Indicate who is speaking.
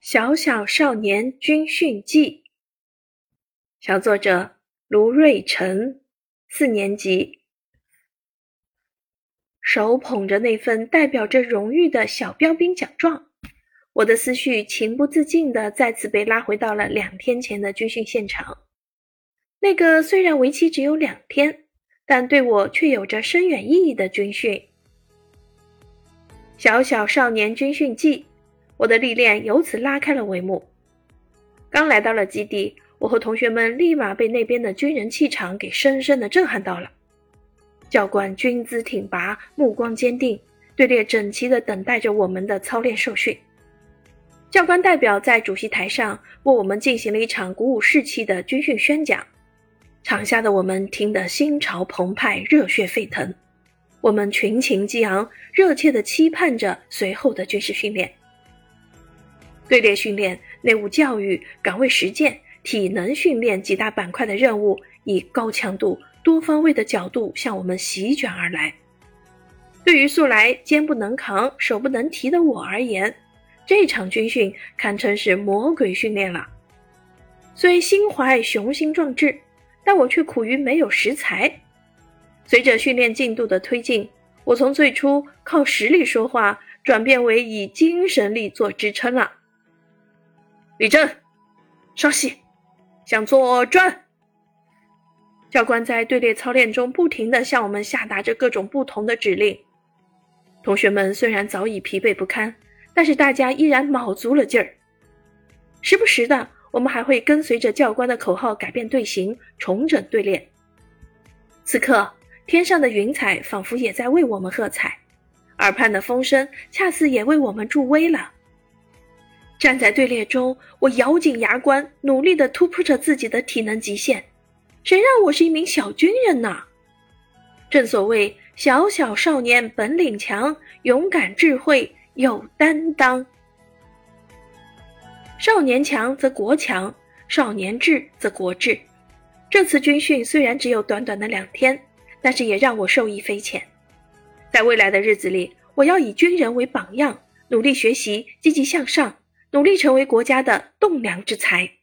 Speaker 1: 小小少年军训记，小作者卢瑞辰，四年级。手捧着那份代表着荣誉的小标兵奖状，我的思绪情不自禁地再次被拉回到了两天前的军训现场。那个虽然为期只有两天，但对我却有着深远意义的军训。小小少年军训记。我的历练由此拉开了帷幕。刚来到了基地，我和同学们立马被那边的军人气场给深深的震撼到了。教官军姿挺拔，目光坚定，队列整齐的等待着我们的操练受训。教官代表在主席台上为我们进行了一场鼓舞士气的军训宣讲，场下的我们听得心潮澎湃，热血沸腾。我们群情激昂，热切的期盼着随后的军事训练。队列训练、内务教育、岗位实践、体能训练几大板块的任务，以高强度、多方位的角度向我们席卷而来。对于素来肩不能扛、手不能提的我而言，这场军训堪称是魔鬼训练了。虽心怀雄心壮志，但我却苦于没有食材。随着训练进度的推进，我从最初靠实力说话，转变为以精神力做支撑了。立正，稍息，向左转。教官在队列操练中不停地向我们下达着各种不同的指令。同学们虽然早已疲惫不堪，但是大家依然卯足了劲儿。时不时的，我们还会跟随着教官的口号改变队形，重整队列。此刻，天上的云彩仿佛也在为我们喝彩，耳畔的风声恰似也为我们助威了。站在队列中，我咬紧牙关，努力地突破着自己的体能极限。谁让我是一名小军人呢？正所谓“小小少年本领强，勇敢智慧有担当”。少年强则国强，少年智则国智。这次军训虽然只有短短的两天，但是也让我受益匪浅。在未来的日子里，我要以军人为榜样，努力学习，积极向上。努力成为国家的栋梁之才。